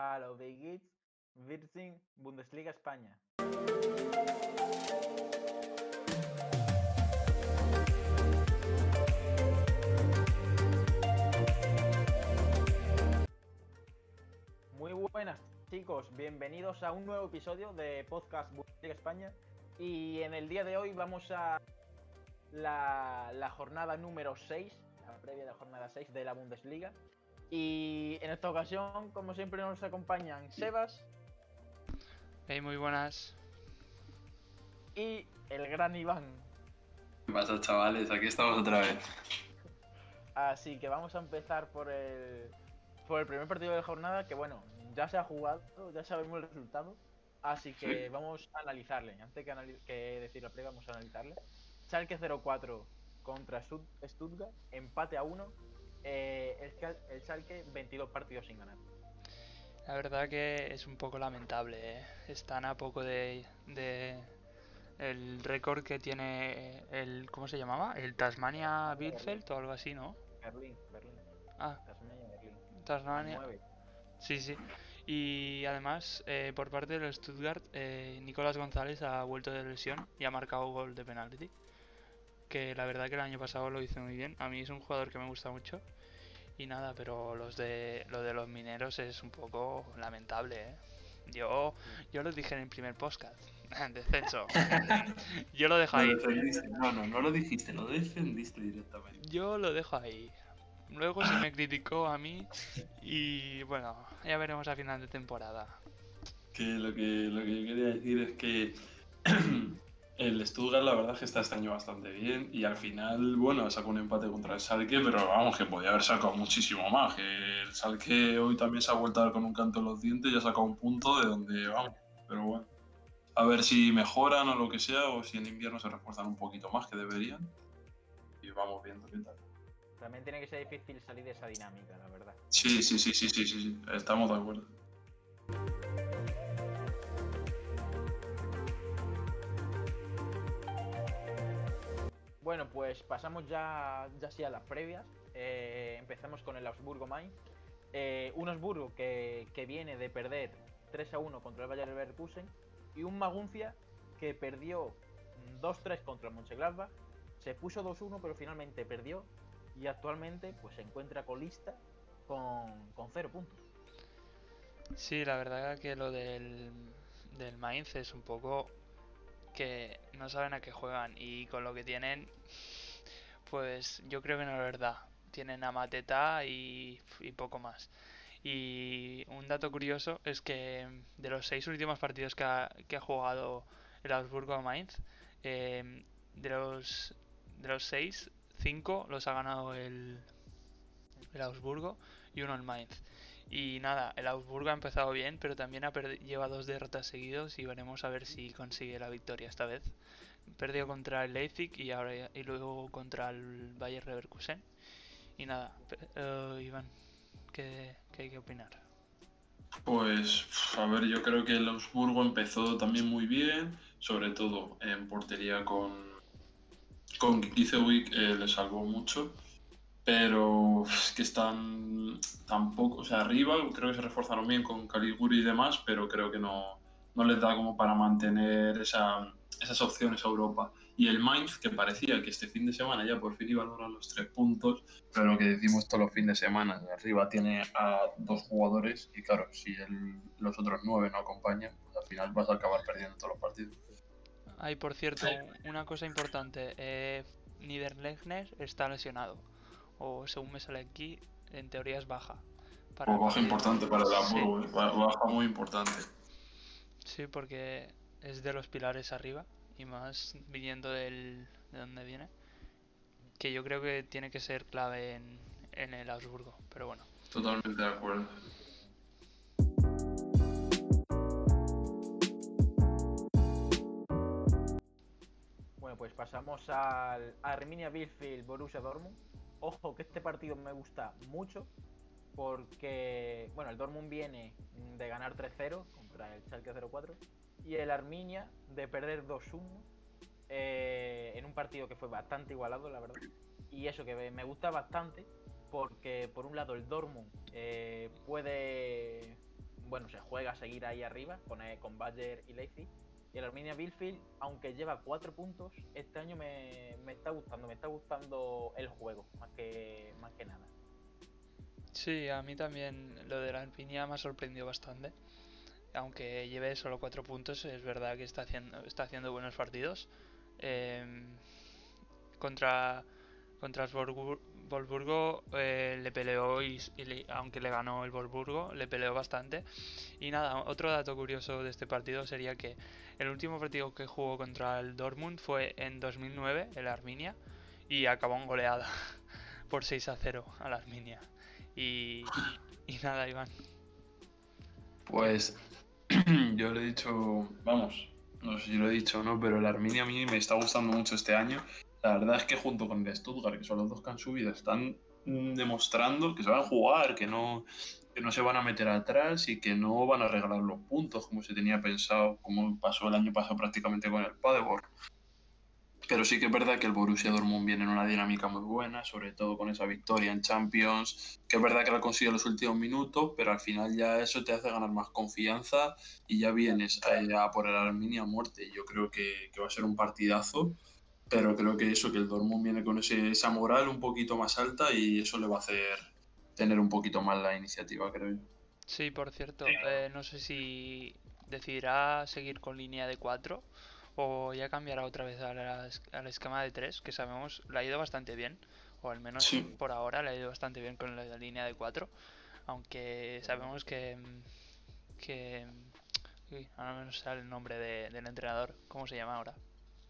Geht's? Wir sind Bundesliga España. Muy buenas chicos, bienvenidos a un nuevo episodio de Podcast Bundesliga España. Y en el día de hoy vamos a la, la jornada número 6, la previa de la jornada 6 de la Bundesliga. Y en esta ocasión, como siempre, nos acompañan Sebas Hey, muy buenas. y el gran Iván. ¿Qué pasa, chavales? Aquí estamos otra vez. Así que vamos a empezar por el, por el primer partido de la jornada, que bueno, ya se ha jugado, ya sabemos el resultado. Así que Sí. vamos a analizarle. Antes que, que decir la previa, vamos a analizarle. Schalke 0-4 contra Stuttgart, empate a 1. Eh, el, el Schalke 22 partidos sin ganar. La verdad que es un poco lamentable, ¿eh? Están a poco de, de el récord que tiene el ¿cómo se llamaba? El Tasmania Bielefeld o algo así, ¿no? Berlín, Berlín, Ah, Tasmania, Berlín. Tasmania. 9. Sí, sí. Y además, eh, por parte del Stuttgart, eh, Nicolás González ha vuelto de lesión y ha marcado gol de penalti. Que la verdad que el año pasado lo hizo muy bien. A mí es un jugador que me gusta mucho. Y nada, pero los de lo de los mineros es un poco lamentable, ¿eh? Yo, yo lo dije en el primer podcast. Descenso. Yo lo dejo ahí. No, no, no lo dijiste, lo defendiste directamente. Yo lo dejo ahí. Luego se me criticó a mí. Y bueno, ya veremos a final de temporada. Que lo que, lo que yo quería decir es que el Stuttgart la verdad es que está este año bastante bien y al final, bueno, sacó un empate contra el Schalke, pero vamos, que podía haber sacado muchísimo más. Que el Schalke hoy también se ha vuelto a dar con un canto en los dientes y ha sacado un punto de donde vamos. Pero bueno, a ver si mejoran o lo que sea o si en invierno se refuerzan un poquito más que deberían. Y vamos viendo qué tal. También tiene que ser difícil salir de esa dinámica, la verdad. Sí, sí, sí, sí, sí, sí, sí. Estamos de acuerdo. Bueno, pues pasamos ya, ya sí a las previas. Eh, empezamos con el Augsburgo Mainz. Eh, un Augsburgo que, que viene de perder 3 a 1 contra el Bayer Leverkusen. Y un Maguncia que perdió mm, 2-3 contra el Mönchengladbach. Se puso 2-1, pero finalmente perdió. Y actualmente pues se encuentra colista con, con 0 puntos. Sí, la verdad que lo del, del Mainz es un poco que no saben a qué juegan y con lo que tienen, pues yo creo que no es verdad. Tienen a Mateta y, poco más. Y un dato curioso es que de los seis últimos partidos que ha, que ha jugado el Augsburgo a Mainz, eh, de los de los seis, cinco los ha ganado el, el Augsburgo y uno el Mainz. Y nada, el Augsburgo ha empezado bien, pero también ha lleva dos derrotas seguidos y veremos a ver si consigue la victoria esta vez. Perdió contra el Leipzig y ahora y luego contra el Bayer Leverkusen. Y nada, eh, Iván, ¿qué, qué hay que opinar? Pues, a ver, yo creo que el Augsburgo empezó también muy bien, sobre todo en portería con, con Gikicevic, eh, le salvó mucho, pero es que están tampoco, o sea, arriba creo que se reforzaron bien con Caliguri y demás, pero creo que no, no les da como para mantener esa, esas opciones a Europa. Y el Mainz, que parecía que este fin de semana ya por fin iba a lograr los tres puntos, pero lo que decimos todos los fines de semana, arriba tiene a dos jugadores y claro, si el- los otros nueve no acompañan, pues al final vas a acabar perdiendo todos los partidos. Hay, por cierto, una cosa importante. Eh, Niederlechner está lesionado. O según me sale aquí, en teoría es baja. para baja importante para el Sí. Hamburgo, eh, ba- baja muy importante. Sí, porque es de los pilares arriba y más viniendo del, de donde viene. Que yo creo que tiene que ser clave en, en el Augsburgo. Pero bueno, Totalmente de acuerdo. Bueno, pues pasamos al Arminia Bielefeld Borussia Dortmund. Ojo que este partido me gusta mucho porque, bueno, el Dortmund viene de ganar 3-0 contra el Schalke 0-4 y el Arminia de perder 2-1 eh, en un partido que fue bastante igualado, la verdad. Y eso que me- gusta bastante porque, por un lado, el Dortmund eh, puede bueno, se juega a seguir ahí arriba con, eh, con Bayer y Leipzig. Y el Arminia Bielefeld, aunque lleva cuatro puntos, este año me, me, está gustando, me está gustando el juego, más que, más que nada. Sí, a mí también lo de la Arminia me ha sorprendido bastante. Aunque lleve solo cuatro puntos, es verdad que está haciendo, está haciendo buenos partidos. Eh, contra contra Wolfsburgo eh, le peleó y, aunque le ganó el Wolfsburgo, le peleó bastante. Y nada, otro dato curioso de este partido sería que el último partido que jugó contra el Dortmund fue en 2009, el Arminia, y acabó en goleada por 6 a 0 al Arminia. Y, y nada, Iván. Pues yo le he dicho, vamos, no sé si lo he dicho o no, pero el Arminia a mí me está gustando mucho este año la verdad es que junto con el Stuttgart, que son los dos que han subido, están mm, demostrando que a jugar, que no, que no se van a meter atrás y que no van a regalar los puntos como se tenía pensado, como pasó el año pasado prácticamente con el Paderborn. Pero sí que es verdad que el Borussia Dortmund viene en una dinámica muy buena, sobre todo con esa victoria en Champions, que es verdad que la consigue en los últimos minutos, pero al final ya eso te hace ganar más confianza y ya vienes a, a por el Arminia a muerte. Yo creo que, que va a ser un partidazo pero creo que eso, que el Dortmund viene con ese, esa moral un poquito más alta y eso le va a hacer tener un poquito más la iniciativa, creo yo. Sí, por cierto, eh, no sé si decidirá seguir con línea de 4 o ya cambiará otra vez al esquema de 3, que sabemos le ha ido bastante bien, o al menos por ahora le ha ido bastante bien con la, línea de 4, aunque sabemos que... que ahora no sale el nombre del entrenador, ¿cómo se llama ahora?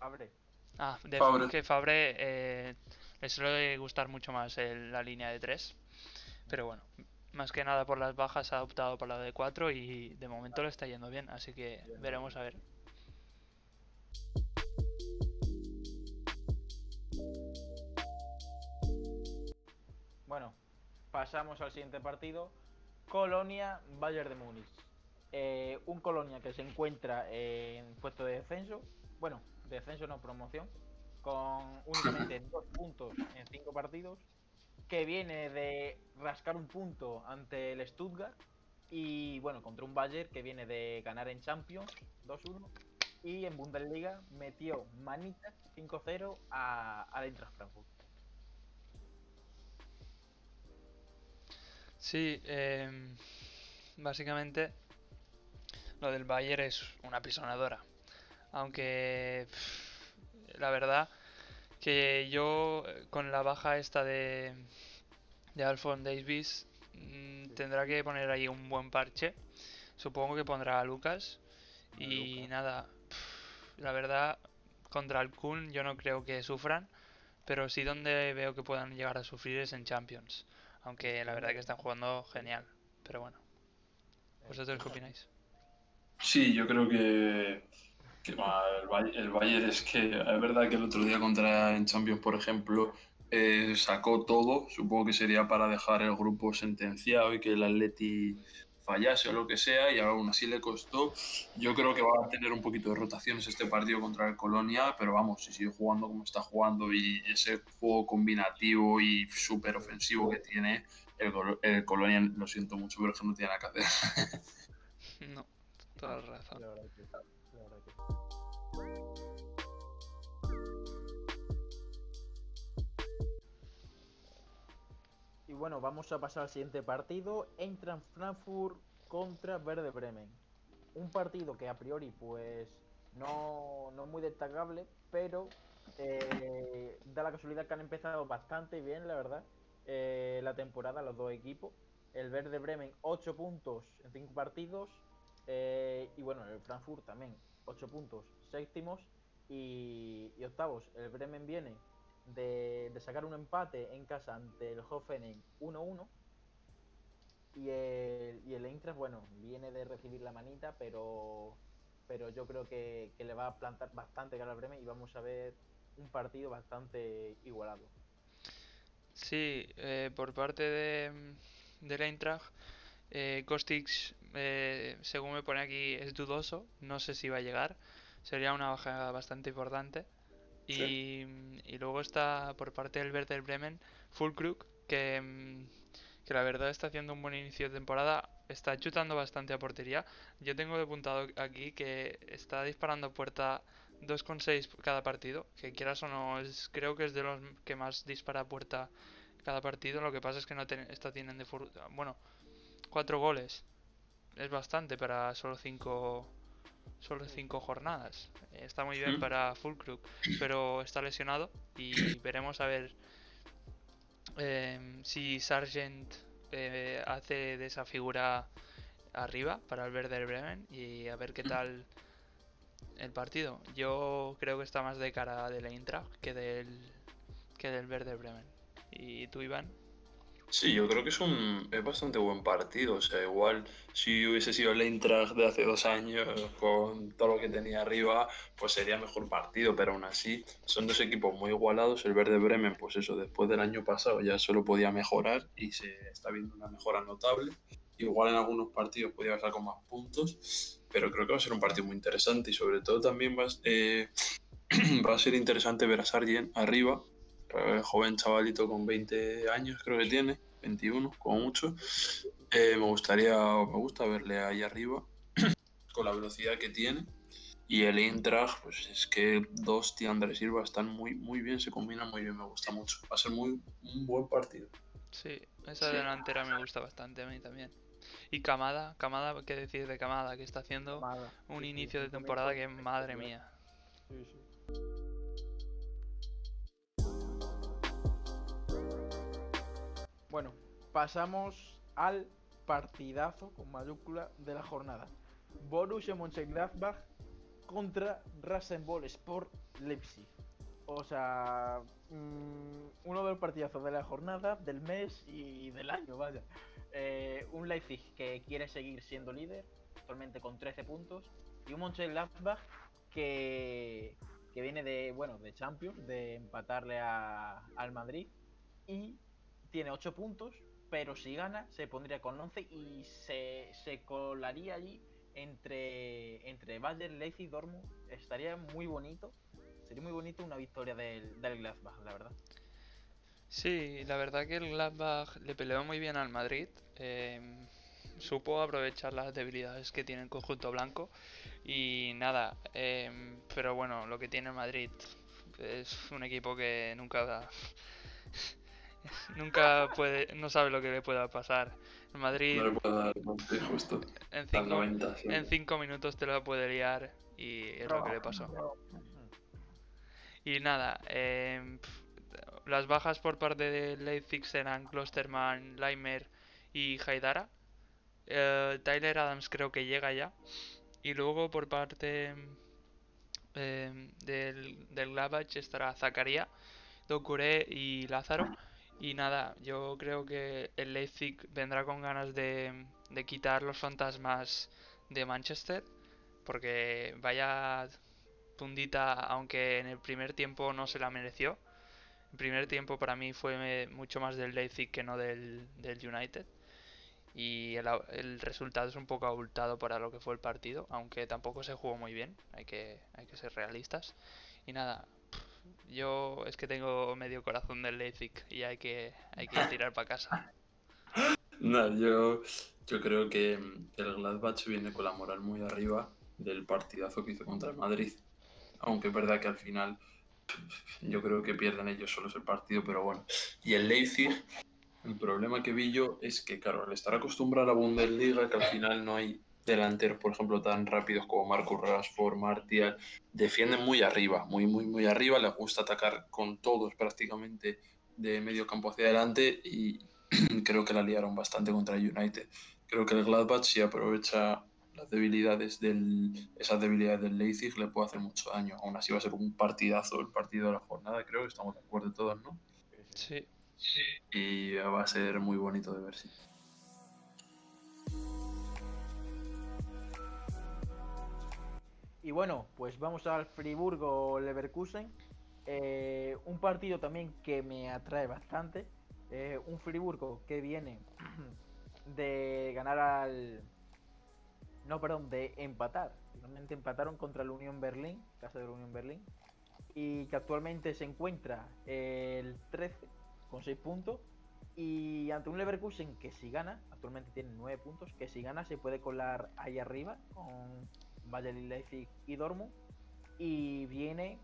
Abre. Ah, de que Fabre eh, le suele gustar mucho más la línea de 3. Pero bueno, más que nada por las bajas ha optado por la de 4 y de momento le está yendo bien, así que veremos a ver. Bueno, pasamos al siguiente partido. Colonia Bayern de Múnich. Eh, un Colonia que se encuentra en puesto de descenso. Bueno, descenso no promoción, con únicamente dos puntos en cinco partidos, que viene de rascar un punto ante el Stuttgart y bueno, contra un Bayern que viene de ganar en Champions 2-1 y en Bundesliga metió manita 5-0 a, al Eintracht Frankfurt. Sí, em, básicamente lo del Bayern es una pisonadora. Aunque la verdad que yo con la baja esta de, de Alphonse Davis mm, tendrá que poner ahí un buen parche. Supongo que pondrá a Lucas. Y nada, la verdad, contra el Kun yo no creo que sufran. Pero sí donde veo que puedan llegar a sufrir es en Champions. Aunque la verdad que están jugando genial. Pero bueno. ¿Vosotros qué opináis? Sí, yo creo que el, Bayern es que es verdad que el otro día contra en Champions, por ejemplo, eh, sacó todo. Supongo que sería para dejar el grupo sentenciado y que el Atleti fallase o lo que sea, y aún así le costó. Yo creo que va a tener un poquito de rotaciones este partido contra el Colonia, pero vamos, si sigue jugando como está jugando y ese juego combinativo y súper ofensivo que tiene, el, el, Colonia, lo siento mucho, pero es que no tiene nada que hacer. no, toda razón. Y bueno, vamos a pasar al siguiente partido. Eintracht Frankfurt contra Verde Bremen. Un partido que a priori pues no, no muy destacable, pero eh, da la casualidad que han empezado bastante bien, la verdad, eh, la temporada, los dos equipos. El Verde Bremen 8 puntos en 5 partidos. Eh, y bueno, el Frankfurt también 8 puntos, séptimos y, octavos. El Bremen viene de, sacar un empate en casa ante el Hoffenheim 1-1. Y el, y el Eintracht, bueno, viene de recibir la manita, pero, pero yo creo que, le va a plantar bastante cara al Bremen y vamos a ver un partido bastante igualado. Sí, eh, por parte de, del Eintracht, eh, eh, según me pone aquí, es dudoso. No sé si va a llegar. Sería una baja bastante importante. Y, luego está por parte del Werder Bremen, Fulkrug, que, que la verdad está haciendo un buen inicio de temporada, está chutando bastante a portería. Yo tengo apuntado aquí que está disparando a puerta 2,6 cada partido, que quieras o no, es, creo que es de los que más dispara a puerta cada partido. Lo que pasa es que no está tienen de bueno, 4 goles. Es bastante para solo 5 solo 5 jornadas. Está muy bien para Fulcrum, pero está lesionado y veremos a ver em, si Sargent eh, hace de esa figura arriba para el Werder Bremen y a ver qué tal el partido. Yo creo que está más de cara del Eintracht que del que del Werder Bremen. ¿Y tú, Iván? Sí, yo creo que es un es bastante buen partido. O sea, igual si hubiese sido el Eintracht de hace dos años con todo lo que tenía arriba, pues sería mejor partido. Pero aún así, son dos equipos muy igualados. El Verde Bremen, pues eso, después del año pasado ya solo podía mejorar y se está viendo una mejora notable. Igual en algunos partidos podía estar con más puntos, pero creo que va a ser un partido muy interesante y sobre todo también va, eh, va a ser interesante ver a Sargent arriba joven chavalito con 20 años, creo que tiene, 21 como mucho. Eh, me gustaría, me gusta verle ahí arriba, con la velocidad que tiene. Y el Eintracht, pues es que dos y Andrés Silva están muy, muy bien, se combinan muy bien, me gusta mucho. Va a ser muy, un buen partido. Sí, esa delantera me gusta bastante a mí también. Y Camada, Camada, ¿qué decir de Camada? Que está haciendo un inicio de temporada que madre mía. Sí, sí. Bueno, pasamos al partidazo con mayúscula de la jornada. Borussia Mönchengladbach contra Rasenball Sport Leipzig. O sea, mm, uno de los partidazos de la jornada, del mes y del año, vaya. Eh, un Leipzig que quiere seguir siendo líder, actualmente con 13 puntos, y un Mönchengladbach que, que viene de, bueno, de Champions, de empatarle al Madrid y tiene 8 puntos, pero si gana se pondría con 11 y se, se colaría allí entre, entre Bayern, y Dortmund. Estaría muy bonito. Sería muy bonito una victoria del, del Gladbach, la verdad. Sí, la verdad que el Gladbach le peleó muy bien al Madrid. Em, supo aprovechar las debilidades que tiene el conjunto blanco. Y nada, em, pero bueno, lo que tiene Madrid es un equipo que nunca da Nunca puede, no sabe lo que le pueda pasar. En Madrid. No le puede dar justo. En cinco, en cinco minutos te lo puede liar y es lo que le pasó. Y nada, em, las bajas por parte de Leipzig serán Klosterman, Leimer y Haidara. Eh, Tyler Adams creo que llega ya. Y luego por parte em, del, del estará Zakaria, Dokure y Lázaro. Y nada, yo creo que el Leipzig vendrá con ganas de, quitar los fantasmas de Manchester, porque vaya tundita, aunque en el primer tiempo no se la mereció. El primer tiempo para mí fue mucho más del Leipzig que no del, United. Y el, el, resultado es un poco abultado para lo que fue el partido, aunque tampoco se jugó muy bien, hay que, hay que ser realistas. Y nada, yo es que tengo medio corazón del Leipzig y hay que, hay que tirar para casa. No, yo, yo creo que el Gladbach viene con la moral muy arriba del partidazo que hizo contra el Madrid. Aunque es verdad que al final yo creo que pierden ellos solos el partido, pero bueno. Y el Leipzig, el problema que vi yo es que, claro, al estar acostumbrado a la Bundesliga, que al final no hay delanteros, por ejemplo, tan rápidos como Marcus Rashford, Martial, defienden muy arriba, muy, muy, muy arriba. Les gusta atacar con todos prácticamente de medio campo hacia adelante y creo que la liaron bastante contra el United. Creo que el Gladbach, si aprovecha las debilidades del, esas debilidades del Leipzig, le puede hacer mucho daño. Aún así va a ser un partidazo el partido de la jornada, creo que estamos de acuerdo todos, ¿no? Sí. sí. Y va a ser muy bonito de ver, sí. Y bueno, pues vamos al Friburgo-Leverkusen. Eh, un partido también que me atrae bastante. Eh, un Friburgo que viene de ganar al. No, perdón, de empatar. Finalmente empataron contra el Unión Berlín, casa de la Unión Berlín. Y que actualmente se encuentra el 13 con 6 puntos. Y ante un Leverkusen que si gana, actualmente tiene 9 puntos, que si gana se puede colar ahí arriba con Bayern Leipzig y Dortmund. Y viene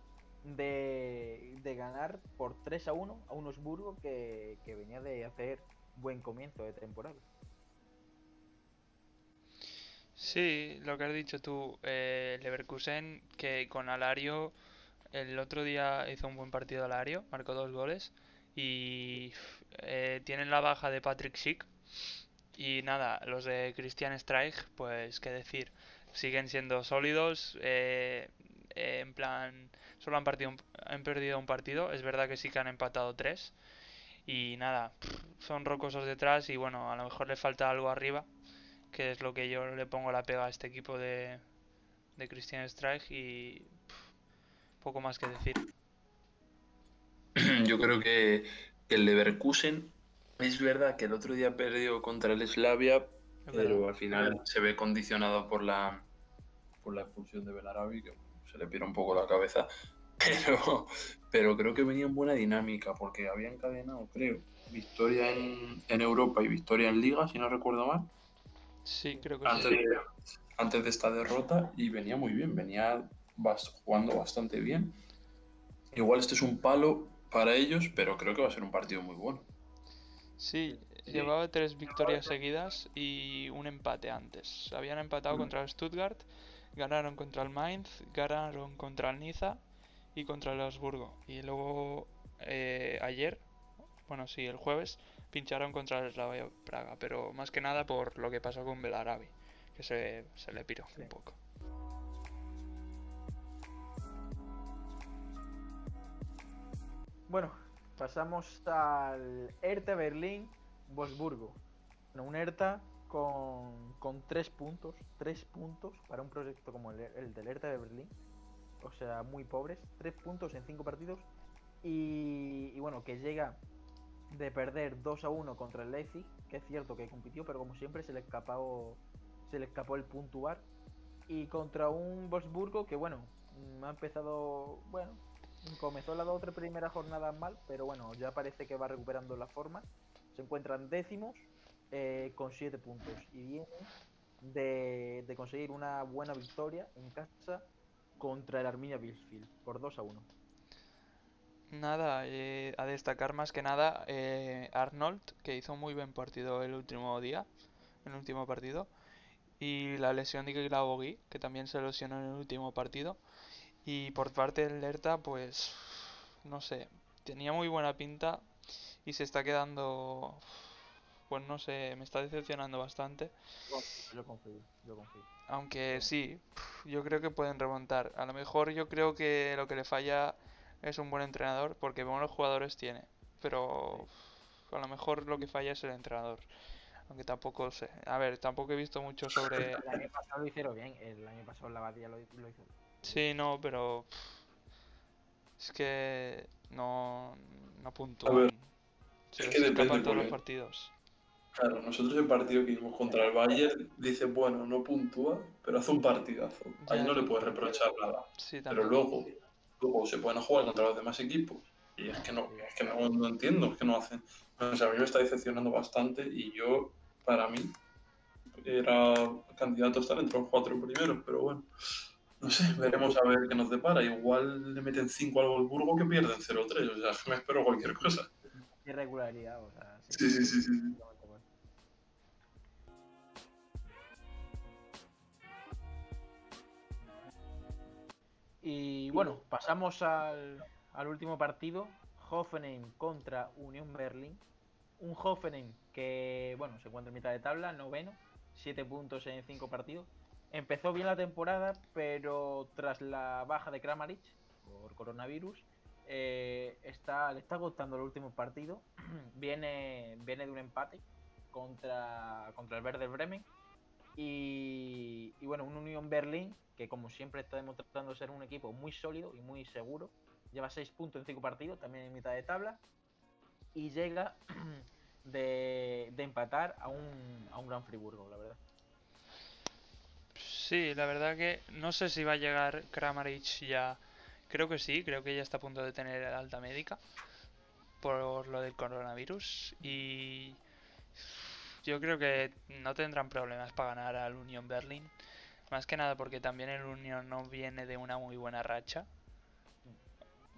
de, de, ganar por 3 a 1 a un Osburgo que, que venía de hacer buen comienzo de temporada. Sí, lo que has dicho tú, eh, Leverkusen que con Alario el otro día hizo un buen partido Alario, marcó dos goles y eh, tienen la baja de Patrick Schick. Y nada, los de Christian Streich, pues qué decir, siguen siendo sólidos, eh, en plan, solo han, partido, han perdido un partido, es verdad que sí que han empatado tres. Y nada, son rocosos detrás y bueno, a lo mejor le falta algo arriba que es lo que yo le pongo la pega a este equipo de, de Christian Strike y poco más que decir. Yo creo que, el Leverkusen es verdad que el otro día perdió contra el Slavia, pero al final se ve condicionado por la por la expulsión de Belarabi, que se le pira un poco la cabeza. Pero, pero creo que venía en buena dinámica, porque había encadenado, creo, victoria en, en Europa y victoria en Liga, si no recuerdo mal. Sí, creo que antes, sí. De, antes de esta derrota y venía muy bien, venía jugando bastante bien. Igual este es un palo para ellos, pero creo que va a ser un partido muy bueno. Sí, llevaba tres victorias seguidas y un empate antes. Habían empatado mm. contra el Stuttgart, ganaron contra el Mainz, ganaron contra el Niza y contra el Augsburgo. Y luego eh, ayer, bueno, sí, el jueves, pincharon contra el Slavia Praga, pero más que nada por lo que pasó con Belarabi, que se, se le piró un poco. Bueno, pasamos al Hertha Berlín Wolfsburgo. Bueno, un Hertha con, con tres puntos, tres puntos para un proyecto como el, el del Hertha de Berlín. O sea, muy pobres, tres puntos en cinco partidos. Y, bueno, que llega de perder 2 a 1 contra el Leipzig, que es cierto que compitió, pero como siempre se le escapó se le escapó el puntuar y contra un Wolfsburgo que bueno, ha empezado, bueno, comenzó la otra primera jornada mal, pero bueno, ya parece que va recuperando la forma. Se encuentran décimos eh, con 7 puntos y viene de, conseguir una buena victoria en casa contra el Arminia Bielefeld por 2 a 1. Nada, eh, a destacar más que nada eh, Arnold, que hizo muy buen partido el último día, el último partido, y la lesión de Gui, que también se lesionó en el último partido. Y por parte del Lerta, pues no sé, tenía muy buena pinta y se está quedando, pues no sé, me está decepcionando bastante. Yo confío, yo confío. Aunque sí, yo creo que pueden remontar. A lo mejor yo creo que lo que le falla es un buen entrenador porque buenos jugadores tiene. Pero a lo mejor lo que falla es el entrenador. Aunque tampoco sé. A ver, tampoco he visto mucho sobre. El año pasado lo hicieron bien. El año pasado la lo, lo hizo. Sí, no, pero. Es que no, no puntúan. Se es que depende todos los partidos. Claro, nosotros el partido que hicimos contra el Bayern dice, bueno, no puntúa, pero hace un partidazo. Ahí no le puedes reprochar nada. Sí, pero luego luego se pueden jugar contra los demás equipos. Y es que no, es que no, no entiendo, es que no hacen. O sea, a mí me está decepcionando bastante y yo, para mí, era candidato a estar entre los cuatro primeros, pero bueno, no sé, veremos a ver qué nos depara. Igual le meten 5 al Wolfsburgo que pierden 0-3, o sea, me espero cualquier cosa. Irregularidad, o sea. Sí, sí, sí, sí. sí. Y bueno, pasamos al, al, último partido, Hoffenheim contra Unión Berlín. Un Hoffenheim que, bueno, se encuentra en mitad de tabla, noveno, 7 puntos en 5 partidos. Empezó bien la temporada, pero tras la baja de Kramaric por coronavirus, eh, está, le está agotando el último partido. viene, viene de un empate contra, contra el Verde Bremen. Y, y bueno, un Unión Berlín que como siempre está demostrando ser un equipo muy sólido y muy seguro. Lleva 6 puntos en 5 partidos, también en mitad de tabla. Y llega de, de empatar a un, a un Gran Friburgo, la verdad. Sí, la verdad que no sé si va a llegar Kramaric ya. Creo que sí, creo que ya está a punto de tener el alta médica. por lo del coronavirus y yo creo que no tendrán problemas para ganar al Union Berlin. Más que nada porque también el Union no viene de una muy buena racha.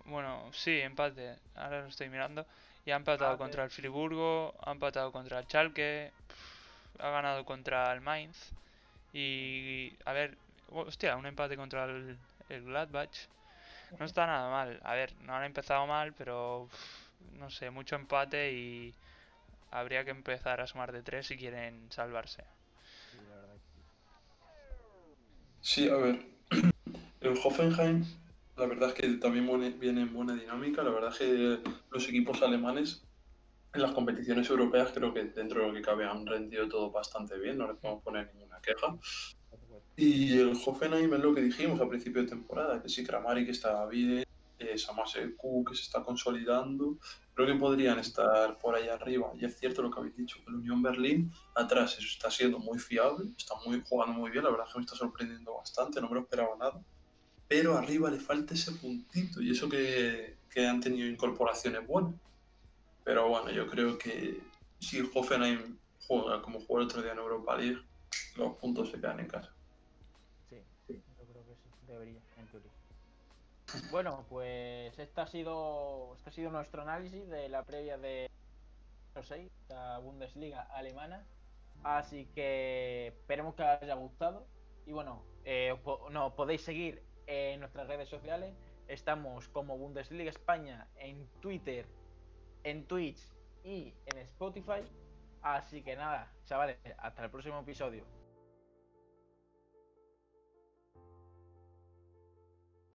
Bueno, sí, empate. Ahora lo estoy mirando. Y ha empatado Empate. contra el Friburgo, ha empatado contra el Schalke, ha ganado contra el Mainz. Y a ver, hostia, un empate contra el, el Gladbach. No está nada mal. A ver, no han empezado mal, pero uf, no sé, mucho empate y habría que empezar a sumar de tres si quieren salvarse. Sí, a ver. El Hoffenheim, la verdad es que también viene, viene en buena dinámica. La verdad es que los equipos alemanes en las competiciones europeas creo que dentro de lo que cabe han rendido todo bastante bien, no les podemos poner ninguna queja. Y el Hoffenheim es lo que dijimos a principio de temporada, que sí, Kramaric está bien, eh, Samaseku que se está consolidando, creo que podrían estar por ahí arriba. Y es cierto lo que habéis dicho, que el Unión Berlín atrás está siendo muy fiable, está muy, jugando muy bien, la verdad es que me está sorprendiendo bastante, no me lo esperaba nada. Pero arriba le falta ese puntito y eso que, que han tenido incorporaciones buenas. Pero bueno, yo creo que si Hoffenheim juega como jugó el otro día en Europa League, los puntos se quedan en casa. Sí, yo creo que sí, debería, en teoría. Bueno, pues este ha sido este ha sido nuestro análisis de la previa de 6, la Bundesliga alemana. Así que esperemos que os haya gustado. Y bueno, eh, nos podéis seguir en nuestras redes sociales. Estamos como Bundesliga España en Twitter, en Twitch y en Spotify. Así que nada, chavales, hasta el próximo episodio.